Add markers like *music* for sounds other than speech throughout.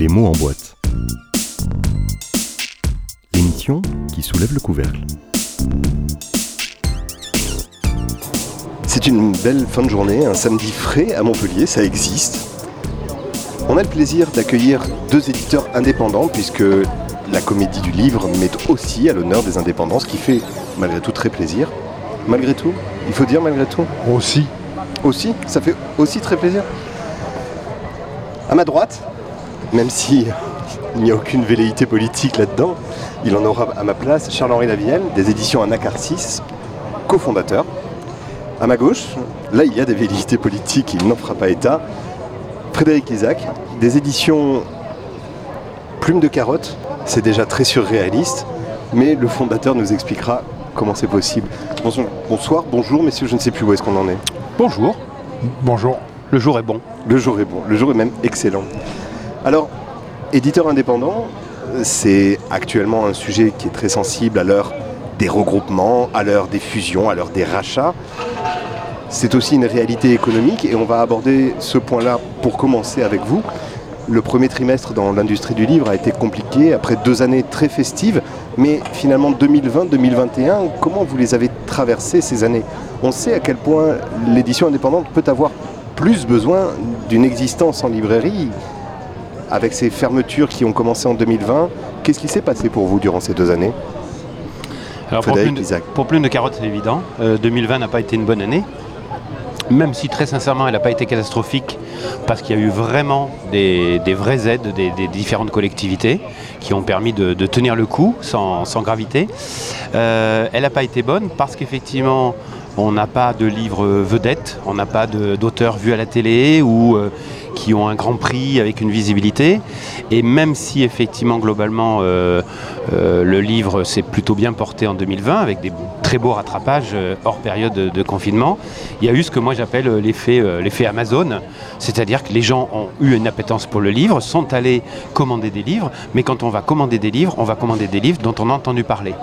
Les mots en boîte. L'émission qui soulève le couvercle. C'est une belle fin de journée, un samedi frais à Montpellier, ça existe. On a le plaisir d'accueillir deux éditeurs indépendants puisque la comédie du livre met aussi à l'honneur des indépendants, ce qui fait malgré tout très plaisir. Malgré tout, il faut dire malgré tout. Aussi. Aussi, ça fait aussi très plaisir. À ma droite, même si il n'y a aucune velléité politique là-dedans, il en aura à ma place Charles-Henri Lavielle, des éditions Anacarsis, cofondateur. À ma gauche, là il y a des velléités politiques, il n'en fera pas état. Frédéric Isaac, des éditions Plume de carotte, c'est déjà très surréaliste, mais le fondateur nous expliquera comment c'est possible. Bonsoir, bonjour messieurs, je ne sais plus où est-ce qu'on en est. Bonjour, Bonjour. le jour est bon. Le jour est bon, le jour est même excellent. Alors, éditeur indépendant, c'est actuellement un sujet qui est très sensible à l'heure des regroupements, à l'heure des fusions, à l'heure des rachats. C'est aussi une réalité économique et on va aborder ce point-là pour commencer avec vous. Le premier trimestre dans l'industrie du livre a été compliqué après deux années très festives, mais finalement 2020-2021, comment vous les avez traversées ces années? On sait à quel point l'édition indépendante peut avoir plus besoin d'une existence en librairie avec ces fermetures qui ont commencé en 2020. Qu'est-ce qui s'est passé pour vous durant ces deux années? Alors pour Plume, de, pour Plume de carotte, c'est évident. Euh, 2020 n'a pas été une bonne année. Même si très sincèrement, elle n'a pas été catastrophique, parce qu'il y a eu vraiment des, des vraies aides des, des différentes collectivités qui ont permis de, de tenir le coup sans, sans gravité. Euh, elle n'a pas été bonne parce qu'effectivement, on n'a pas de livres vedettes, on n'a pas d'auteurs vus à la télé ou euh, qui ont un grand prix avec une visibilité. Et même si effectivement, globalement, euh, euh, le livre s'est plutôt bien porté en 2020 avec des très beaux rattrapages hors période de, de confinement, il y a eu ce que moi j'appelle l'effet Amazon, c'est-à-dire que les gens ont eu une appétence pour le livre, sont allés commander des livres, mais quand on va commander des livres, on va commander des livres dont on a entendu parler.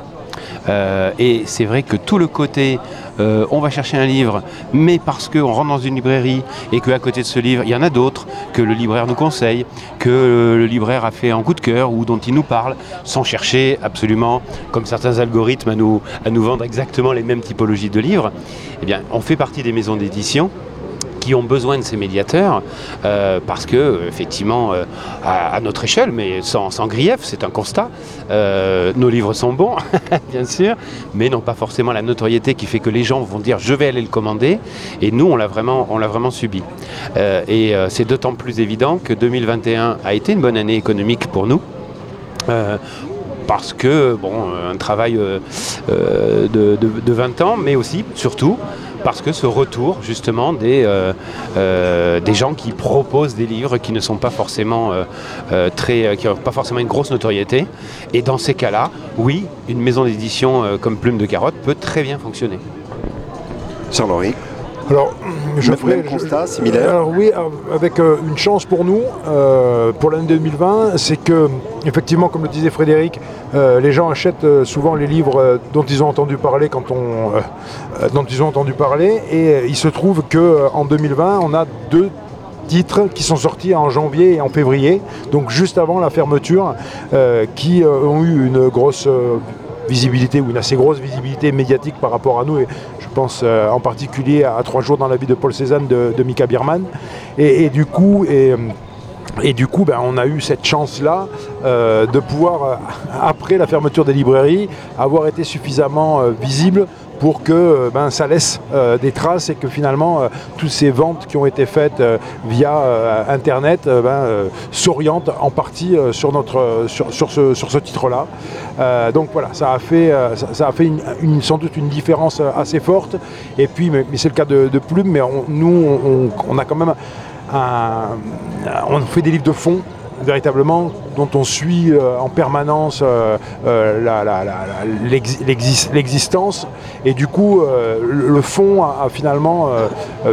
Euh, et c'est vrai que tout le côté, euh, on va chercher un livre, mais parce qu'on rentre dans une librairie et qu'à côté de ce livre, il y en a d'autres que le libraire nous conseille, que le libraire a fait en coup de cœur ou dont il nous parle, sans chercher absolument, comme certains algorithmes, à nous, à nous vendre exactement les mêmes typologies de livres. Eh bien, on fait partie des maisons d'édition ont besoin de ces médiateurs euh, parce que effectivement euh, à, notre échelle mais sans, sans grief c'est un constat euh, nos livres sont bons *laughs* bien sûr mais n'ont pas forcément la notoriété qui fait que les gens vont dire je vais aller le commander et nous on l'a vraiment on vraiment subi. Et c'est d'autant plus évident que 2021 a été une bonne année économique pour nous parce que bon, un travail de 20 ans, mais aussi, surtout, parce que ce retour justement des, euh, euh, des gens qui proposent des livres qui ne sont pas forcément euh, très, qui n'ont pas forcément une grosse notoriété. Et dans ces cas-là, oui, une maison d'édition comme Plume de Carotte peut très bien fonctionner. Charles-Henri, Alors, je Même- ferai- même je- constat, similaire. Alors oui, euh, avec euh, une chance pour nous, euh, pour l'année 2020, c'est que, effectivement, comme le disait Frédéric, euh, les gens achètent souvent les livres dont ils ont entendu parler quand on, dont ils ont entendu parler, et il se trouve que en 2020, on a deux titres qui sont sortis en janvier et en février, donc juste avant la fermeture, qui ont eu une grosse visibilité ou une assez grosse visibilité médiatique par rapport à nous. Et pense euh, en particulier à Trois jours dans la vie de Paul Cézanne de, Mika Biermann. Et, du coup, ben, on a eu cette chance-là euh, de pouvoir, euh, après la fermeture des librairies, avoir été suffisamment visible pour que euh, ben, ça laisse euh, des traces et que finalement euh, toutes ces ventes qui ont été faites via Internet ben, s'orientent en partie sur, notre, sur, sur ce, sur ce titre-là. Donc voilà, ça a fait, ça, a fait sans doute une différence assez forte. Et puis, mais, c'est le cas de, Plume, mais nous, on, on a quand même un- on fait des livres de fond véritablement dont on suit en permanence l'existence. Et du coup, le fond a, finalement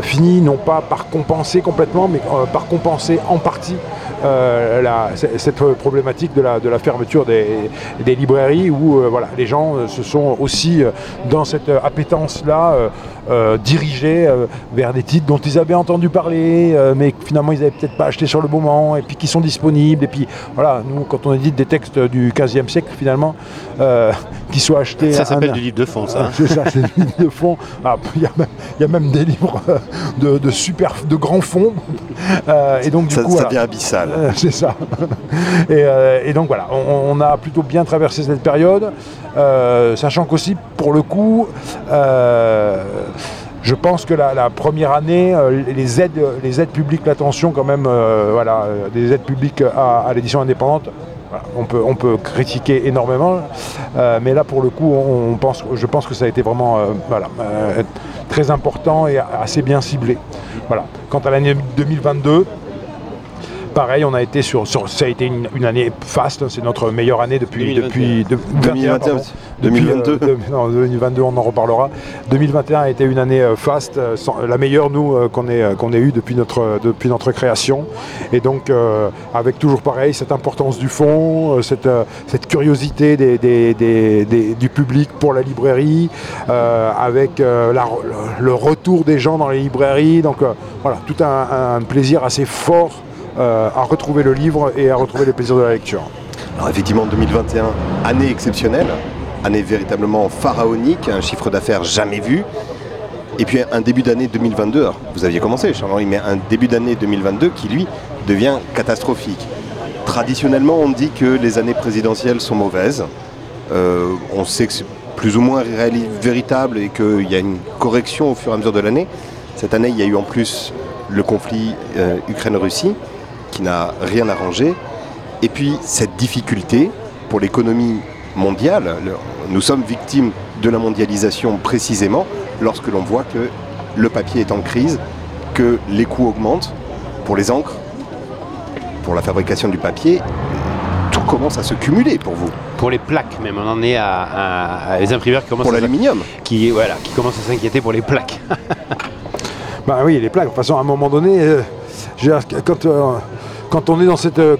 fini non pas par compenser complètement, mais par compenser en partie cette problématique de la, fermeture des, librairies où les gens se sont aussi dans cette appétence-là dirigés vers des titres dont ils avaient entendu parler, mais finalement ils n'avaient peut-être pas acheté sur le moment, et puis qui sont disponibles. Et puis voilà, nous, quand on édite des textes du 15e siècle, finalement, euh, *laughs* qui soient achetés. Ça s'appelle du livre de fond, ça. c'est ça, c'est du livre de fond. Ah, *laughs* il y, a même des livres de, de super, de grands fonds. *laughs* Euh, et donc, du coup, ça devient abyssal. Euh, c'est ça. et, donc voilà, on, a plutôt bien traversé cette période, sachant qu'aussi, pour le coup, je pense que la, première année, euh, les, aides, les aides publiques, l'attention quand même, euh, voilà, euh, des aides publiques à, l'édition indépendante, on, peut, on peut critiquer énormément, mais là pour le coup, on, pense, je pense que ça a été vraiment voilà, très important et assez bien ciblé. Voilà. Quant à l'année 2022, pareil, on a été sur, ça a été une, année faste, hein, c'est notre meilleure année depuis, depuis 2021, 2022. 2022, on en reparlera. 2021 a été une année euh, faste, euh, la meilleure nous euh, qu'on ait, qu'on ait eu depuis notre, depuis notre création. Et donc avec toujours pareil cette importance du fond, cette, cette curiosité du public pour la librairie, avec le retour des gens dans les librairies. Donc voilà, tout un plaisir assez fort euh, à retrouver le livre et à retrouver les plaisirs de la lecture. Alors effectivement, 2021, année exceptionnelle, année véritablement pharaonique, un chiffre d'affaires jamais vu. Et puis un début d'année 2022, vous aviez commencé Charles-Henri, mais un début d'année 2022 qui lui devient catastrophique. Traditionnellement, on dit que les années présidentielles sont mauvaises. Euh, on sait que c'est plus ou moins véritable et qu'il y a une correction au fur et à mesure de l'année. Cette année, il y a eu en plus le conflit euh, Ukraine-Russie qui n'a rien arrangé. Et puis cette difficulté pour l'économie mondiale, nous sommes victimes de la mondialisation précisément lorsque l'on voit que le papier est en crise, que les coûts augmentent pour les encres, pour la fabrication du papier, tout commence à se cumuler pour vous. Pour les plaques même, on en est à, les imprimeurs qui commencent pour l'aluminium, qui voilà, qui commencent à s'inquiéter pour les plaques. *laughs* bah oui, les plaques. De toute façon, à un moment donné, euh, quand euh, quand on est dans cette, euh,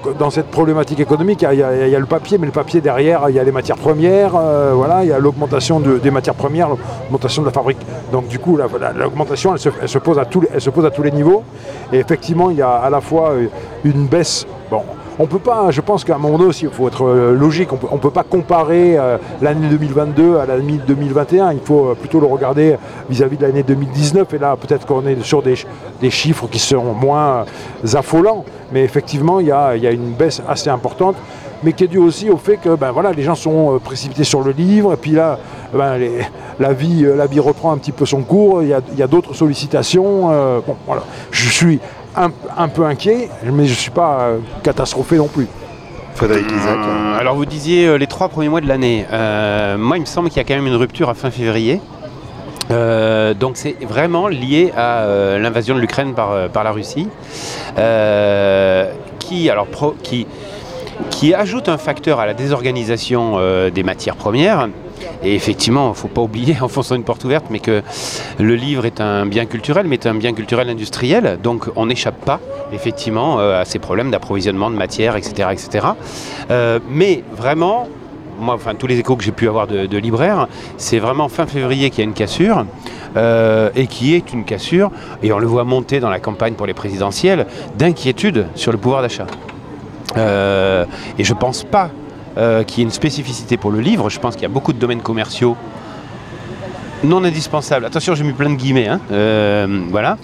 problématique économique, il y, a, le papier, mais le papier derrière, il y a les matières premières, euh, voilà, il y a l'augmentation des matières premières, l'augmentation de la fabrique. Donc du coup, l'augmentation, elle, se pose à tous les, niveaux. Et effectivement, il y a à la fois euh, une baisse. On peut pas, je pense qu'à un moment il faut être euh, logique, on ne peut pas comparer euh, l'année 2022 à l'année 2021, il faut euh, plutôt le regarder vis-à-vis de l'année 2019, et là peut-être qu'on est sur des, chiffres qui seront moins affolants, mais effectivement il y a, une baisse assez importante mais qui est due aussi au fait que ben, voilà, les gens sont précipités sur le livre, et puis là, ben, la, vie, la vie reprend un petit peu son cours, il y a, d'autres sollicitations. bon, voilà. Je suis un, peu inquiet, mais je ne suis pas euh, catastrophé non plus. Frédéric Isaac. Euh, alors vous disiez euh, les trois premiers mois de l'année. moi, il me semble qu'il y a quand même une rupture à fin février. donc c'est vraiment lié à l'invasion de l'Ukraine par, par la Russie, qui, alors, qui, qui ajoute un facteur à la désorganisation des matières premières et effectivement, il ne faut pas oublier, *laughs* en fonçant une porte ouverte, mais que le livre est un bien culturel, mais est un bien culturel industriel. Donc on n'échappe pas, effectivement, euh, à ces problèmes d'approvisionnement de matière, etc. etc. Euh, mais vraiment, moi, enfin, tous les échos que j'ai pu avoir de, libraires, c'est vraiment fin février qu'il y a une cassure. Euh, et qui est une cassure, et on le voit monter dans la campagne pour les présidentielles, d'inquiétude sur le pouvoir d'achat. Et je pense pas euh, qui est une spécificité pour le livre. Je pense qu'il y a beaucoup de domaines commerciaux non indispensables, attention j'ai mis plein de guillemets, hein, euh, voilà,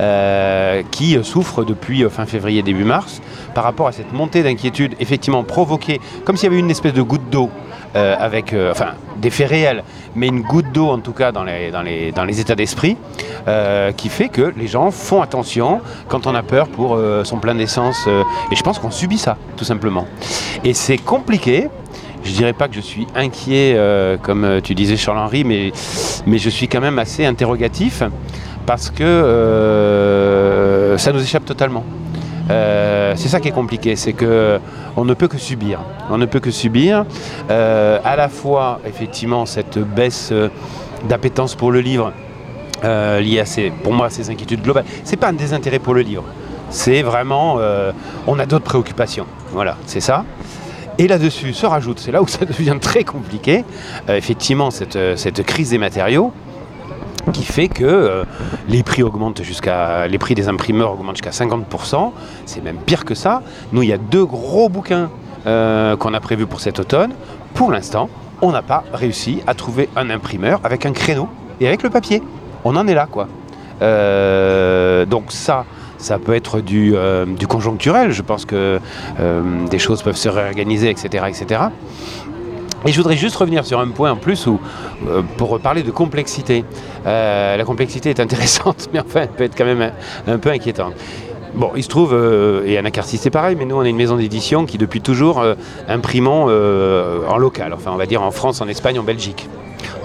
euh, qui souffrent depuis fin février, début mars, par rapport à cette montée d'inquiétude effectivement provoquée, comme s'il y avait une espèce de goutte d'eau euh, avec euh, enfin, des faits réels, mais une goutte d'eau en tout cas dans les, dans les, états d'esprit, euh, qui fait que les gens font attention quand on a peur pour son plein d'essence. et je pense qu'on subit ça, tout simplement. Et c'est compliqué. Je dirais pas que je suis inquiet, comme tu disais Charles-Henri, mais, mais je suis quand même assez interrogatif parce que ça nous échappe totalement. Euh, c'est ça qui est compliqué, c'est que on ne peut que subir. On ne peut que subir euh, à la fois effectivement cette baisse euh, d'appétence pour le livre liée à ces, pour moi, à ces inquiétudes globales. C'est pas un désintérêt pour le livre. C'est vraiment, on a d'autres préoccupations. Voilà, c'est ça. Et là-dessus se rajoute, c'est là où ça *laughs* devient très compliqué, effectivement, cette, cette crise des matériaux qui fait que euh, les prix augmentent jusqu'à les prix des imprimeurs augmentent jusqu'à 50%. C'est même pire que ça. Nous, il y a deux gros bouquins euh, qu'on a prévus pour cet automne. Pour l'instant, on n'a pas réussi à trouver un imprimeur avec un créneau et avec le papier. On en est là, quoi. Euh, donc ça, ça peut être du, du, conjoncturel. Je pense que des choses peuvent se réorganiser, etc., etc. Et je voudrais juste revenir sur un point en plus où, euh, pour parler de complexité. Euh, la complexité est intéressante, *laughs* mais enfin, elle peut être quand même un, peu inquiétante. Bon, il se trouve, euh, et Anacarsis c'est pareil, mais nous on est une maison d'édition qui depuis toujours imprimons en local, enfin on va dire en France, en Espagne, en Belgique.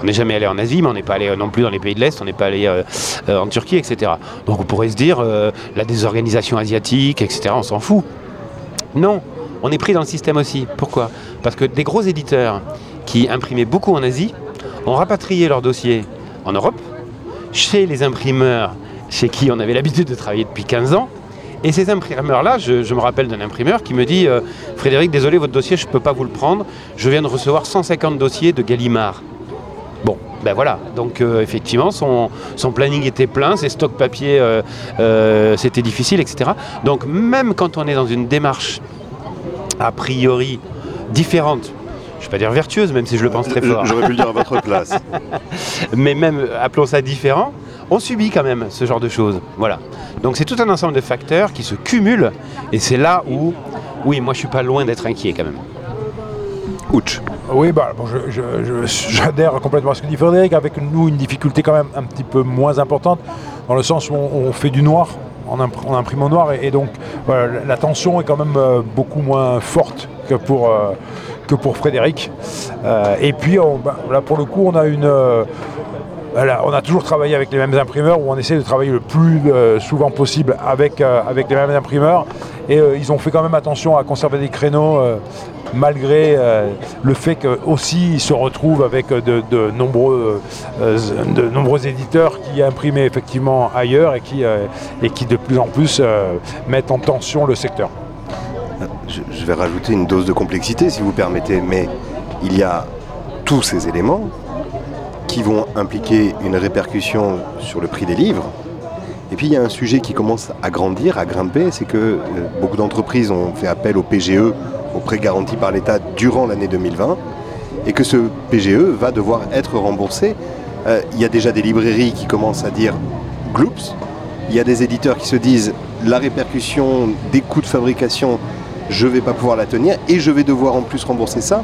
On n'est jamais allé en Asie, mais on n'est pas allé non plus dans les pays de l'Est, on n'est pas allé en Turquie, etc. Donc on pourrait se dire, la désorganisation asiatique, etc., on s'en fout. Non, on est pris dans le système aussi. Pourquoi? Parce que des gros éditeurs qui imprimaient beaucoup en Asie ont rapatrié leurs dossiers en Europe, chez les imprimeurs chez qui on avait l'habitude de travailler depuis 15 ans. Et ces imprimeurs-là, je, me rappelle d'un imprimeur qui me dit euh, Frédéric, désolé, votre dossier, je ne peux pas vous le prendre. Je viens de recevoir 150 dossiers de Gallimard. Bon, ben voilà. Donc euh, effectivement, son, planning était plein, ses stocks papier, euh, c'était difficile, etc. Donc même quand on est dans une démarche a priori différente. Je ne vais pas dire vertueuse, même si je le pense très fort. J'aurais pu le dire à votre place. *laughs* Mais même, appelons ça différent, on subit quand même ce genre de choses. Voilà. Donc c'est tout un ensemble de facteurs qui se cumulent, et c'est là où, oui, moi je suis pas loin d'être inquiet quand même. Ouch. Oui, bah, j'adhère complètement à ce que dit Frédéric, avec nous une difficulté quand même un petit peu moins importante, dans le sens où on fait du noir, en, imprimant noir et, donc la tension est quand même euh, beaucoup moins forte que pour, euh, que pour Frédéric. Euh, et puis bah, là pour le coup on a une on a toujours travaillé avec les mêmes imprimeurs où on essaie de travailler le plus souvent possible avec, avec les mêmes imprimeurs. Et ils ont fait quand même attention à conserver des créneaux malgré euh, le fait qu'aussi ils se retrouvent avec de, nombreux, euh, de nombreux éditeurs qui imprimaient effectivement ailleurs et qui, euh, et qui de plus en plus mettent en tension le secteur. Je, vais rajouter une dose de complexité si vous permettez, mais il y a tous ces éléments qui vont impliquer une répercussion sur le prix des livres. Et puis il y a un sujet qui commence à grandir, à grimper, c'est que beaucoup d'entreprises ont fait appel au PGE au prêt garanti par l'État durant l'année 2020 et que ce PGE va devoir être remboursé. Euh, il y a déjà des librairies qui commencent à dire gloops. Il y a des éditeurs qui se disent la répercussion des coûts de fabrication, je ne vais pas pouvoir la tenir et je vais devoir en plus rembourser ça.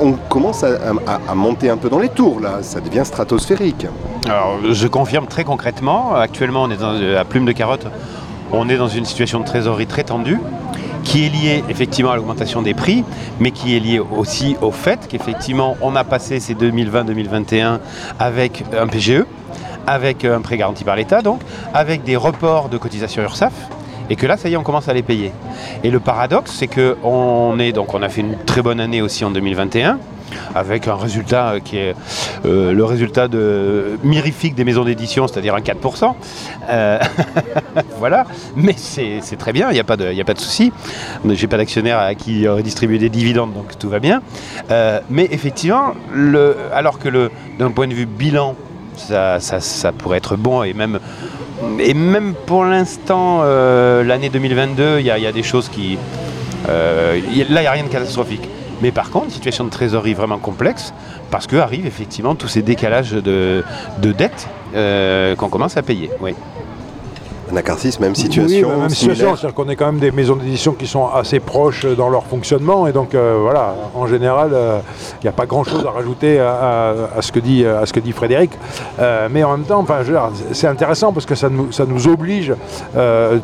On commence à, monter un peu dans les tours là, ça devient stratosphérique. Alors je confirme très concrètement, actuellement on est dans, à plume de carotte, on est dans une situation de trésorerie très tendue qui est lié effectivement à l'augmentation des prix, mais qui est lié aussi au fait qu'effectivement on a passé ces 2020-2021 avec un PGE, avec un prêt garanti par l'État, donc avec des reports de cotisation URSAF, et que là, ça y est, on commence à les payer. Et le paradoxe, c'est qu'on est donc on a fait une très bonne année aussi en 2021 avec un résultat euh, qui est euh, le résultat de mirifique des maisons d'édition, c'est-à-dire un 4%. Euh, *laughs* voilà, mais c'est très bien, il n'y a pas de, a souci. Je n'ai pas d'actionnaire à qui redistribuer des dividendes, donc tout va bien. mais effectivement, alors que d'un point de vue bilan, ça, pourrait être bon et même et même pour l'instant, l'année 2022, il y, a des choses qui. là, il n'y a rien de catastrophique. Mais par contre, situation de trésorerie vraiment complexe, parce qu'arrivent effectivement tous ces décalages de, dettes euh, qu'on commence à payer. Oui. Anacarsis, même situation. Oui, même situation, c'est-à-dire qu'on est quand même des maisons d'édition qui sont assez proches dans leur fonctionnement, et donc euh, voilà, en général, il euh, n'y a pas grand-chose à rajouter à, ce que dit, à ce que dit Frédéric. Euh, mais en même temps, enfin, c'est intéressant parce que ça nous, ça nous oblige.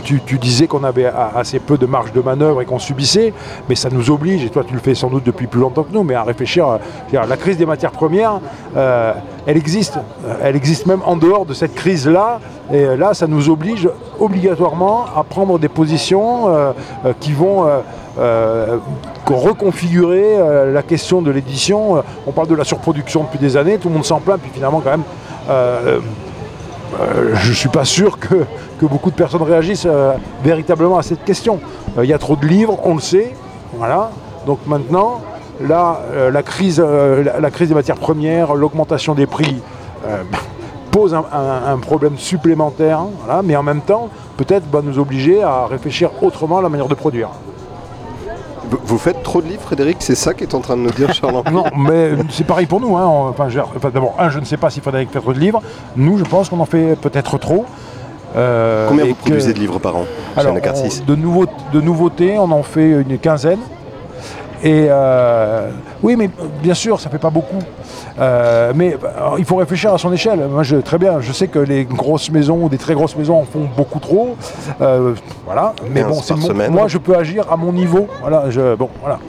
Tu, tu, disais qu'on avait assez peu de marge de manœuvre et qu'on subissait, mais ça nous oblige, et toi tu le fais sans doute depuis plus longtemps que nous, mais à réfléchir. la crise des matières premières elle existe. Elle existe même en dehors de cette crise-là. Et là, ça nous oblige obligatoirement à prendre des positions euh, euh, qui vont euh, reconfigurer la question de l'édition. On parle de la surproduction depuis des années, tout le monde s'en plaint, puis finalement quand même je ne suis pas sûr que, que, beaucoup de personnes réagissent véritablement à cette question. Il y a trop de livres, on le sait. Voilà. Donc maintenant, Là, euh, la, crise, euh, la, crise des matières premières, l'augmentation des prix euh, *laughs* pose un, problème supplémentaire, mais en même temps, peut-être va nous obliger à réfléchir autrement à la manière de produire. Vous faites trop de livres, Frédéric C'est ça qu'est en train de nous dire Charles *laughs* Non, mais c'est pareil pour nous. Hein. Enfin, D'abord, un, je ne sais pas si Frédéric fait trop de livres. Nous, je pense qu'on en fait peut-être trop. Combien vous produisez de livres par an Alors, de, nouveau, de nouveautés, on en fait une quinzaine. Et euh, oui, mais bien sûr, ça ne fait pas beaucoup. Euh, mais il faut réfléchir à son échelle. Moi, je, très bien, je sais que les grosses maisons ou des très grosses maisons en font beaucoup trop. Euh, voilà. Mais bon, moi, je peux agir à mon niveau. Voilà. Je, bon, voilà.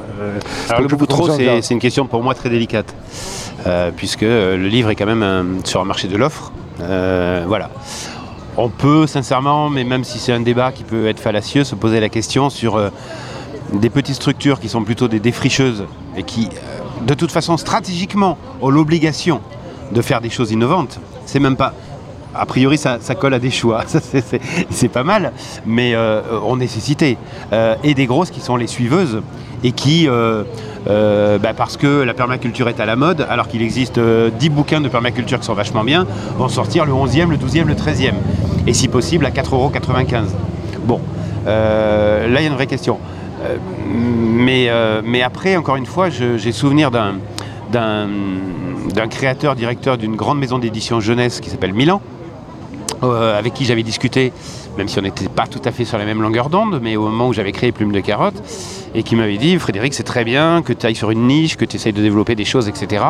Alors, le beaucoup trop, c'est une question pour moi très délicate, puisque le livre est quand même sur un marché de l'offre. voilà. On peut, sincèrement, mais même si c'est un débat qui peut être fallacieux, se poser la question sur des petites structures qui sont plutôt des défricheuses et qui, euh, de toute façon, stratégiquement, ont l'obligation de faire des choses innovantes. C'est même pas. A priori, ça, colle à des choix, *laughs* c'est pas mal, mais euh, on nécessitait. Euh, et des grosses qui sont les suiveuses et qui, bah, parce que la permaculture est à la mode, alors qu'il existe 10 bouquins de permaculture qui sont vachement bien, vont sortir le 11e, le 12e, le 13e. Et si possible, à 4,95€. Bon, là, il y a une vraie question. Euh, mais, euh, mais après, encore une fois, j'ai souvenir d'un d'un créateur, directeur d'une grande maison d'édition jeunesse qui s'appelle Milan, euh, avec qui j'avais discuté, même si on n'était pas tout à fait sur la même longueur d'onde, mais au moment où j'avais créé Plume de Carotte, et qui m'avait dit, Frédéric, c'est très bien que tu ailles sur une niche, que tu essayes de développer des choses, etc.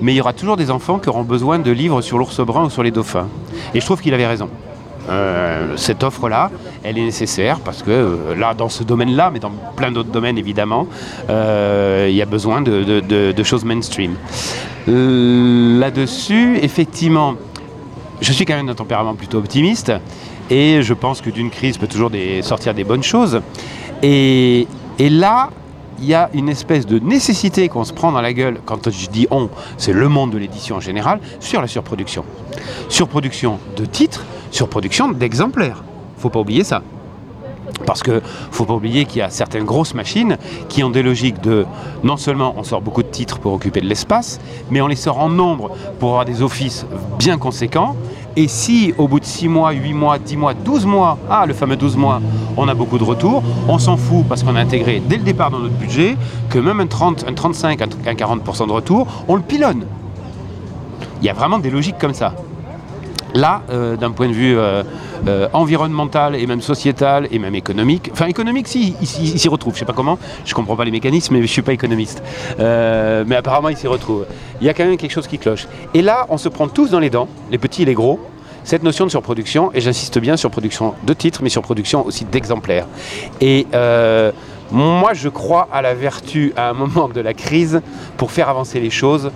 Mais il y aura toujours des enfants qui auront besoin de livres sur l'ours brun ou sur les dauphins. Et je trouve qu'il avait raison. Euh, cette offre-là, elle est nécessaire parce que euh, là, dans ce domaine-là, mais dans plein d'autres domaines évidemment, euh, il y a besoin de, choses mainstream. Là-dessus, effectivement, je suis quand même d'un tempérament plutôt optimiste et je pense que d'une crise peut toujours sortir des bonnes choses. Et, et là, il y a une espèce de nécessité qu'on se prend dans la gueule, quand je dis on, c'est le monde de l'édition en général, sur la surproduction. Surproduction de titres, surproduction d'exemplaires. Faut pas oublier ça. Parce que faut pas oublier qu'il y a certaines grosses machines qui ont des logiques de non seulement on sort beaucoup de titres pour occuper de l'espace, mais on les sort en nombre pour avoir des offices bien conséquents. Et si au bout de 6 mois, 8 mois, 10 mois, 12 mois, ah le fameux 12 mois, on a beaucoup de retours, on s'en fout parce qu'on a intégré dès le départ dans notre budget que même un 30, un 35, un 40% de retour, on le pilonne. Il y a vraiment des logiques comme ça. Là, euh, d'un point de vue euh, euh, environnemental et même sociétal et même économique, enfin économique, si, il, s'y retrouve. Je sais pas comment, je comprends pas les mécanismes, mais je suis pas économiste. mais apparemment, il s'y retrouve. Il y a quand même quelque chose qui cloche. Et là, on se prend tous dans les dents, les petits et les gros, cette notion de surproduction, et j'insiste bien sur production de titres, mais sur production aussi d'exemplaires. Et moi, je crois à la vertu à un moment de la crise pour faire avancer les choses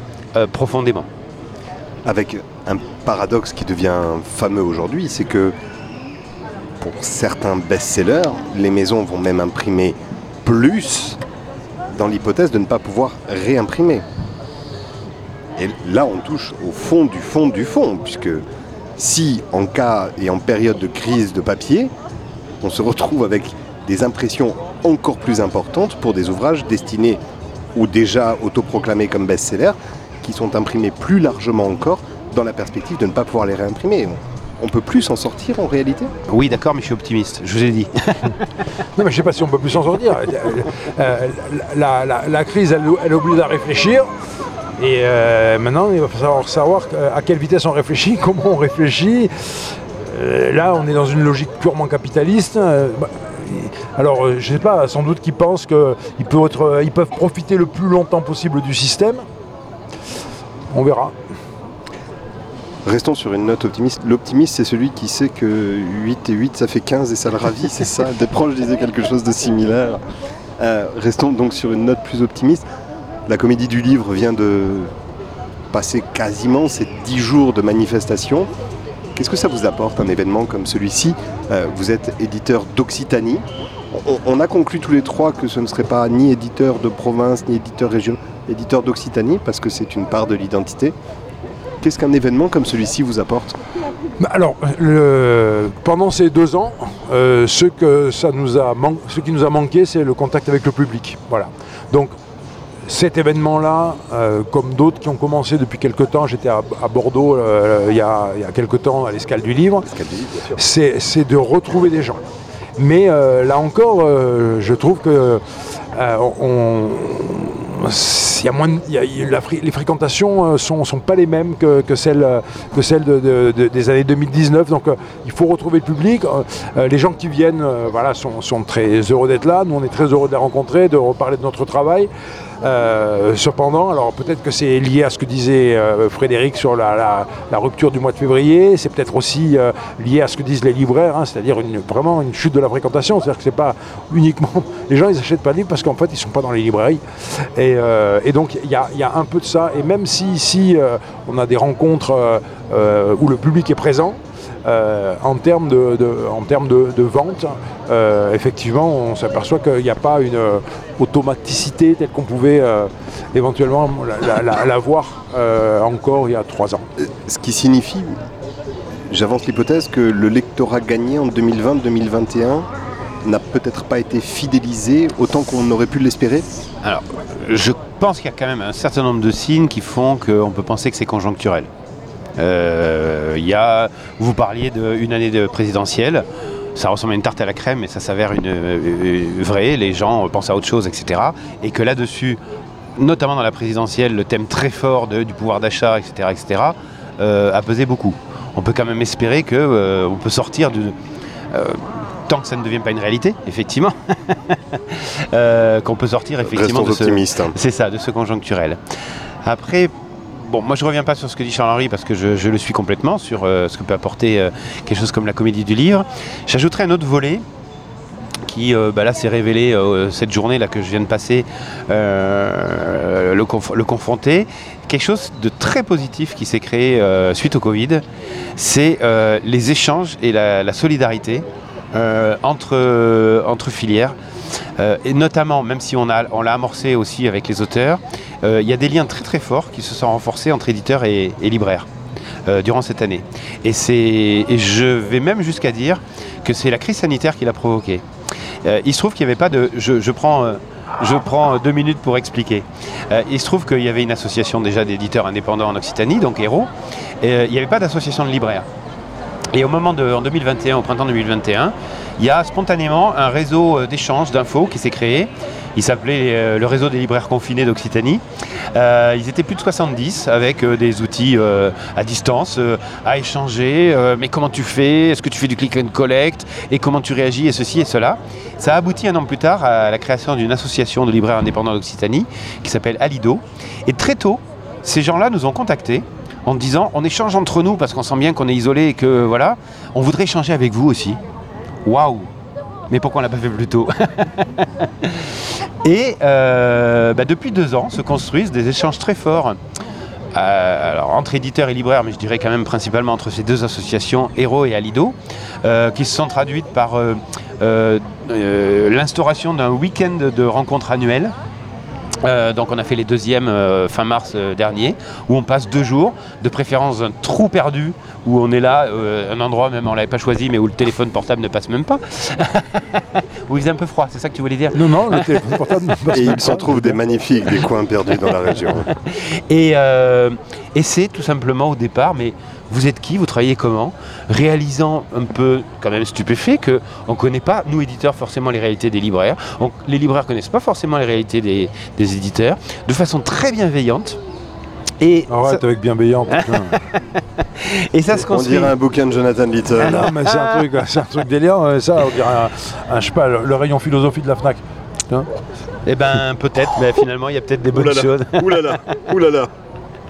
profondément avec un paradoxe qui devient fameux aujourd'hui, c'est que pour certains best-sellers, les maisons vont même imprimer plus dans l'hypothèse de ne pas pouvoir réimprimer. Et là, on touche au fond du fond du fond, puisque si en cas et en période de crise de papier, on se retrouve avec des impressions encore plus importantes pour des ouvrages destinés ou déjà autoproclamés comme best-sellers, qui sont imprimés plus largement encore dans la perspective de ne pas pouvoir les réimprimer. On peut plus s'en sortir en réalité Oui, d'accord, mais je suis optimiste, je vous ai dit. *laughs* non, mais je ne sais pas si on peut plus s'en sortir. Euh, la, crise, elle, oblige à réfléchir. Et euh, maintenant, il va falloir savoir à quelle vitesse on réfléchit, *laughs* comment on réfléchit. Euh, là, on est dans une logique purement capitaliste. Bah, alors, je ne sais pas, sans doute qu'ils pensent qu'ils peuvent, ils peuvent profiter le plus longtemps possible du système. On verra. Restons sur une note optimiste. L'optimiste, c'est celui qui sait que 8 et 8, ça fait 15 et ça le ravit, c'est ça. Des proches disaient quelque chose de similaire. Euh, restons donc sur une note plus optimiste. La comédie du livre vient de passer quasiment ces dix jours de manifestation. Qu'est-ce que ça vous apporte un événement comme celui-ci? Euh, Vous êtes éditeur d'Occitanie. On a conclu tous les trois que ce ne serait pas ni éditeur de province, ni éditeur régional, éditeur d'Occitanie, parce que c'est une part de l'identité. Qu'est-ce qu'un événement comme celui-ci vous apporte? Bah, Alors, le- pendant ces deux ans, euh, ce, que ça nous a man- ce qui nous a manqué, c'est le contact avec le public. Voilà. Donc, cet événement-là, euh, comme d'autres qui ont commencé depuis quelques temps, j'étais à, à Bordeaux euh, il y, a, y a quelques temps à l'escale du livre, c'est de retrouver des gens. Mais là encore, je trouve que on, y a moins les fréquentations euh, sont, sont pas les mêmes que, celles, euh, que celles de- de- de- des années 2019. Donc euh, il faut retrouver le public. Les gens qui viennent voilà, sont, sont très heureux d'être là. Nous, on est très heureux de les rencontrer, de reparler de notre travail. Euh, cependant, alors peut-être que c'est lié à ce que disait euh, Frédéric sur la, rupture du mois de février. C'est peut-être aussi euh, lié à ce que disent les libraires, hein, c'est-à-dire vraiment une chute de la fréquentation. C'est-à-dire que c'est pas uniquement *laughs* les gens, ils n'achètent pas de livres parce qu'en fait, ils sont pas dans les librairies. Et, donc il y a, un peu de ça. Et même si ici euh, on a des rencontres où le public est présent. Euh, en termes de, de- en termes de, de vente, euh, effectivement, on s'aperçoit qu'il n'y a pas une euh, automaticité telle qu'on pouvait euh, éventuellement la, la- la- la voir euh, encore il y a trois ans. Ce qui signifie, j'avance l'hypothèse, que le lectorat gagné en 2020-2021 n'a peut-être pas été fidélisé autant qu'on aurait pu l'espérer Alors, je pense qu'il y a quand même un certain nombre de signes qui font qu'on peut penser que c'est conjoncturel. Euh, y a, vous parliez d'une année de présidentielle, ça ressemble à une tarte à la crème, mais ça s'avère une, euh, vraie, les gens pensent à autre chose, etc. Et que là-dessus, notamment dans la présidentielle, le thème très fort de- du pouvoir d'achat, etc., etc., euh, a pesé beaucoup. On peut quand même espérer qu'on peut sortir de... euh, tant que ça ne devient pas une réalité, effectivement, *laughs* euh, qu'on peut sortir effectivement Restons de ce, optimistes. hein. c'est ça, de ce conjoncturel. Après, bon, moi je reviens pas sur ce que dit Charles-Henri parce que je, le suis complètement sur euh, ce que peut apporter euh, quelque chose comme la comédie du livre. J'ajouterai un autre volet qui euh, bah là s'est révélé cette journée là que je viens de passer le, conf- le confronter quelque chose de très positif qui s'est créé suite au Covid c'est les échanges et la, solidarité entre, entre filières et notamment, même si on, on l'a amorcé aussi avec les auteurs, il y a des liens très très forts qui se sont renforcés entre éditeurs et, libraires euh, durant cette année. Et, et je vais même jusqu'à dire que c'est la crise sanitaire qui l'a provoqué. Euh, il se trouve qu'il n'y avait pas de... Je, prends... euh, je prends deux minutes pour expliquer. Euh, il se trouve qu'il y avait une association déjà d'éditeurs indépendants en Occitanie, donc Héros. Et, euh, il n'y avait pas d'association de libraires. Et au moment de, en 2021, au printemps 2021, il y a spontanément un réseau euh, d'échanges, d'infos qui s'est créé. Il s'appelait euh, le réseau des libraires confinés d'Occitanie. Euh, ils étaient plus de 70 avec euh, des outils à distance à échanger. mais comment tu fais? Est-ce que tu fais du click and collect? Et comment tu réagis? Et ceci et cela. Ça a abouti un an plus tard à la création d'une association de libraires indépendants d'Occitanie qui s'appelle Alido. Et très tôt, ces gens-là nous ont contactés en disant on échange entre nous parce qu'on sent bien qu'on est isolé et que voilà, on voudrait échanger avec vous aussi. Waouh Mais pourquoi on l'a pas fait plus tôt? *laughs* Et euh, bah, depuis deux ans se construisent des échanges très forts. euh, entre éditeurs et libraires, mais je dirais quand même principalement entre ces deux associations, Hero et Alido, euh, qui se sont traduites par l'instauration d'un week-end de rencontres annuelles euh, donc on a fait les deuxièmes euh, fin mars euh, dernier, où on passe deux jours, de préférence un trou perdu, où on est là, euh, un endroit même on l'avait pas choisi, mais où le téléphone portable ne passe même pas, *laughs* où il faisait un peu froid, c'est ça que tu voulais dire? Non, non, le téléphone portable ne *laughs* passe Et même il s'en pas. trouve des magnifiques, des coins perdus dans la région. *laughs* Et, euh, et c'est tout simplement au départ, mais vous êtes qui Vous travaillez comment? Réalisant un peu, quand même stupéfait, que on ne connaît pas, nous éditeurs, forcément les réalités des libraires. On- les libraires ne connaissent pas forcément les réalités des, des éditeurs, de façon très bienveillante. Et Arrête ça, avec bienveillant. putain. *laughs* et ça se On construit. dirait un bouquin de Jonathan Little. Ah non, mais c'est un *laughs* truc, c'est un truc délirant. euh, Ça, on dirait un, un- je sais pas, le, le rayon philosophie de la Fnac. Hein? Eh ben peut-être, mais finalement il y a peut-être des bonnes choses. oulala, oulala.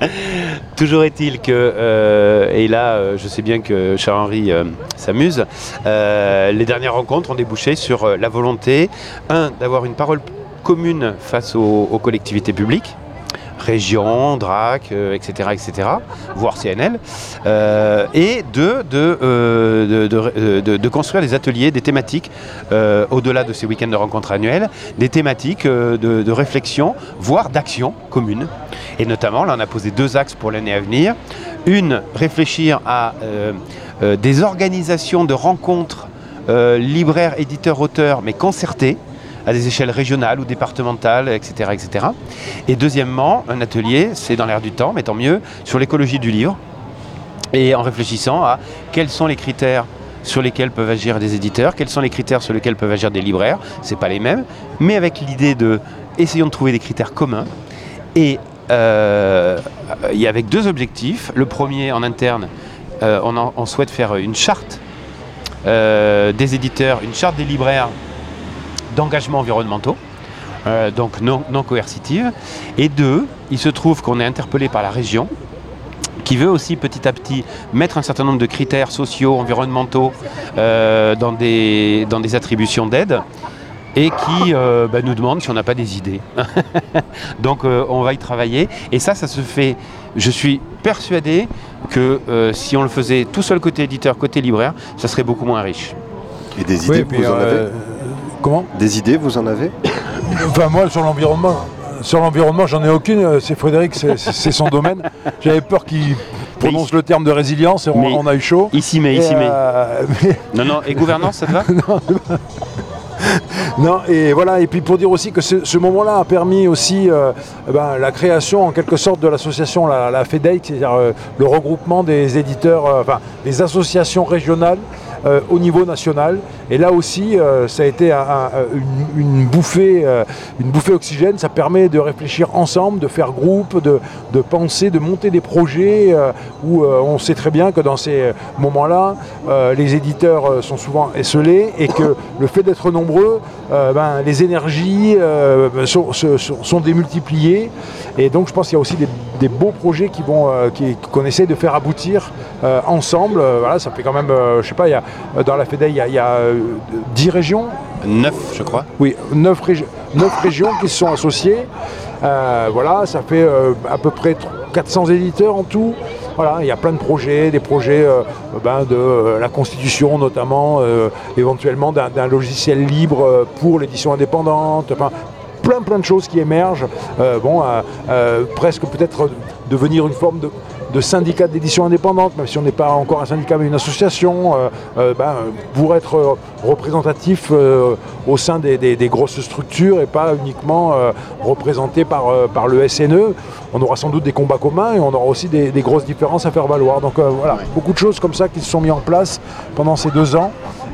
*laughs* Toujours est-il que, euh, et là euh, je sais bien que Charles-Henri euh, s'amuse, les dernières rencontres ont débouché sur la volonté, un, d'avoir une parole commune face aux collectivités publiques, région, DRAC, etc., etc., voire CNL, euh, et euh, de, de- construire des ateliers, des thématiques, euh, au-delà de ces week-ends de rencontres annuelles, des thématiques euh, de, réflexion, voire d'action commune. Et notamment, là, on a posé deux axes pour l'année à venir. Une, réfléchir à euh, euh, des organisations de rencontres euh, libraires, éditeurs, auteurs, mais concertées à des échelles régionales ou départementales, etc. etc. Et deuxièmement, un atelier, c'est dans l'air du temps, mais tant mieux, sur l'écologie du livre, et en réfléchissant à quels sont les critères sur lesquels peuvent agir des éditeurs, quels sont les critères sur lesquels peuvent agir des libraires, c'est pas les mêmes, mais avec l'idée de essayons de trouver des critères communs. Et euh, avec deux objectifs. Le premier en interne, euh, on souhaite faire une charte euh, des éditeurs, une charte des libraires d'engagement environnementaux, euh, donc non, non coercitive. Et deux, il se trouve qu'on est interpellé par la région qui veut aussi petit à petit mettre un certain nombre de critères sociaux, environnementaux euh, dans, des, dans des attributions d'aide et qui euh, bah, nous demande si on n'a pas des idées. *laughs* Donc euh, on va y travailler et ça, ça se fait, je suis persuadé que euh, si on le faisait tout seul côté éditeur, côté libraire, ça serait beaucoup moins riche. Et des idées, Oui, et puis, vous en euh, avez? Comment Des idées, vous en avez Enfin, moi, sur l'environnement, sur l'environnement, j'en ai aucune. euh, C'est Frédéric, c'est- son domaine. J'avais peur qu'il prononce le terme de résilience et on, Mais- on a eu chaud. Ici mais, Et, ici mais. euh, *laughs* mais- Non, non, et gouvernance, ça te va *laughs* *laughs* Non, et voilà, et puis pour dire aussi que ce, ce moment-là a permis aussi euh, eh ben, la création en quelque sorte de l'association, la, la FEDEIC, c'est-à-dire euh, le regroupement des éditeurs, euh, enfin des associations régionales euh, au niveau national. Et là aussi, euh, ça a été un- une, bouffée, euh, une bouffée oxygène. Ça permet de réfléchir ensemble, de faire groupe, de, de penser, de monter des projets euh, où euh, on sait très bien que dans ces moments-là, euh, les éditeurs euh, sont souvent esselés et que le fait d'être nombreux, euh, ben, les énergies euh, sont, démultipliées. Et donc je pense qu'il y a aussi des, beaux projets qui vont, euh, qui- qu'on essaie de faire aboutir euh, ensemble. Euh, voilà, ça fait quand même, euh, je sais pas, il y a, euh, dans la FEDEI, il y a, y a, euh, 10 régions, Neuf, je crois. oui, 9, régions qui se sont associées. Euh, voilà, ça fait euh, à peu près 400 éditeurs en tout. Voilà, il y a plein de projets, des projets euh, ben, de euh, la constitution notamment, euh, éventuellement d'un logiciel libre euh, pour l'édition indépendante. Enfin, plein plein de choses qui émergent. Euh, bon, euh, euh, presque peut-être devenir une forme de, de syndicat d'édition indépendante, même si on n'est pas encore un syndicat mais une association, euh, euh, ben, pour être euh, représentatif au sein des, des- des grosses structures et pas uniquement représenté par, par le SNE. On aura sans doute des combats communs et on aura aussi des, des grosses différences à faire valoir. Donc voilà, beaucoup de choses comme ça qui se sont mis en place pendant ces deux ans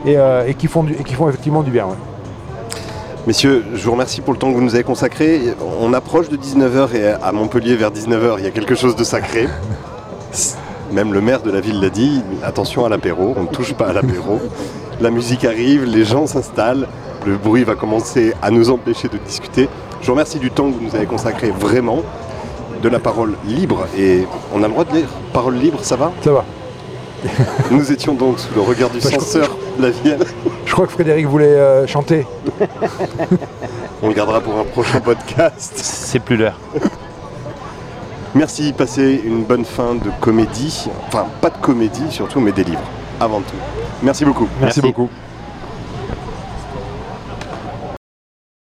et, et qui, font du- et qui font effectivement du bien. ouais. Messieurs, je vous remercie pour le temps que vous nous avez consacré. On approche de 19h et à Montpellier vers 19h, il y a quelque chose de sacré. Même le maire de la ville l'a dit, attention à l'apéro, on ne touche pas à l'apéro. La musique arrive, les gens s'installent, le bruit va commencer à nous empêcher de discuter. Je vous remercie du temps que vous nous avez consacré vraiment, de la parole libre. Et on a le droit de lire parole libre, ça va? Ça va. Nous étions donc sous le regard du censeur la Vienne. Je crois que Frédéric voulait euh, chanter. *laughs* On le gardera pour un prochain podcast. C'est plus l'heure. Merci, passez une bonne fin de comédie. Enfin, pas de comédie surtout, mais des livres, avant tout. Merci beaucoup. Merci Merci. beaucoup.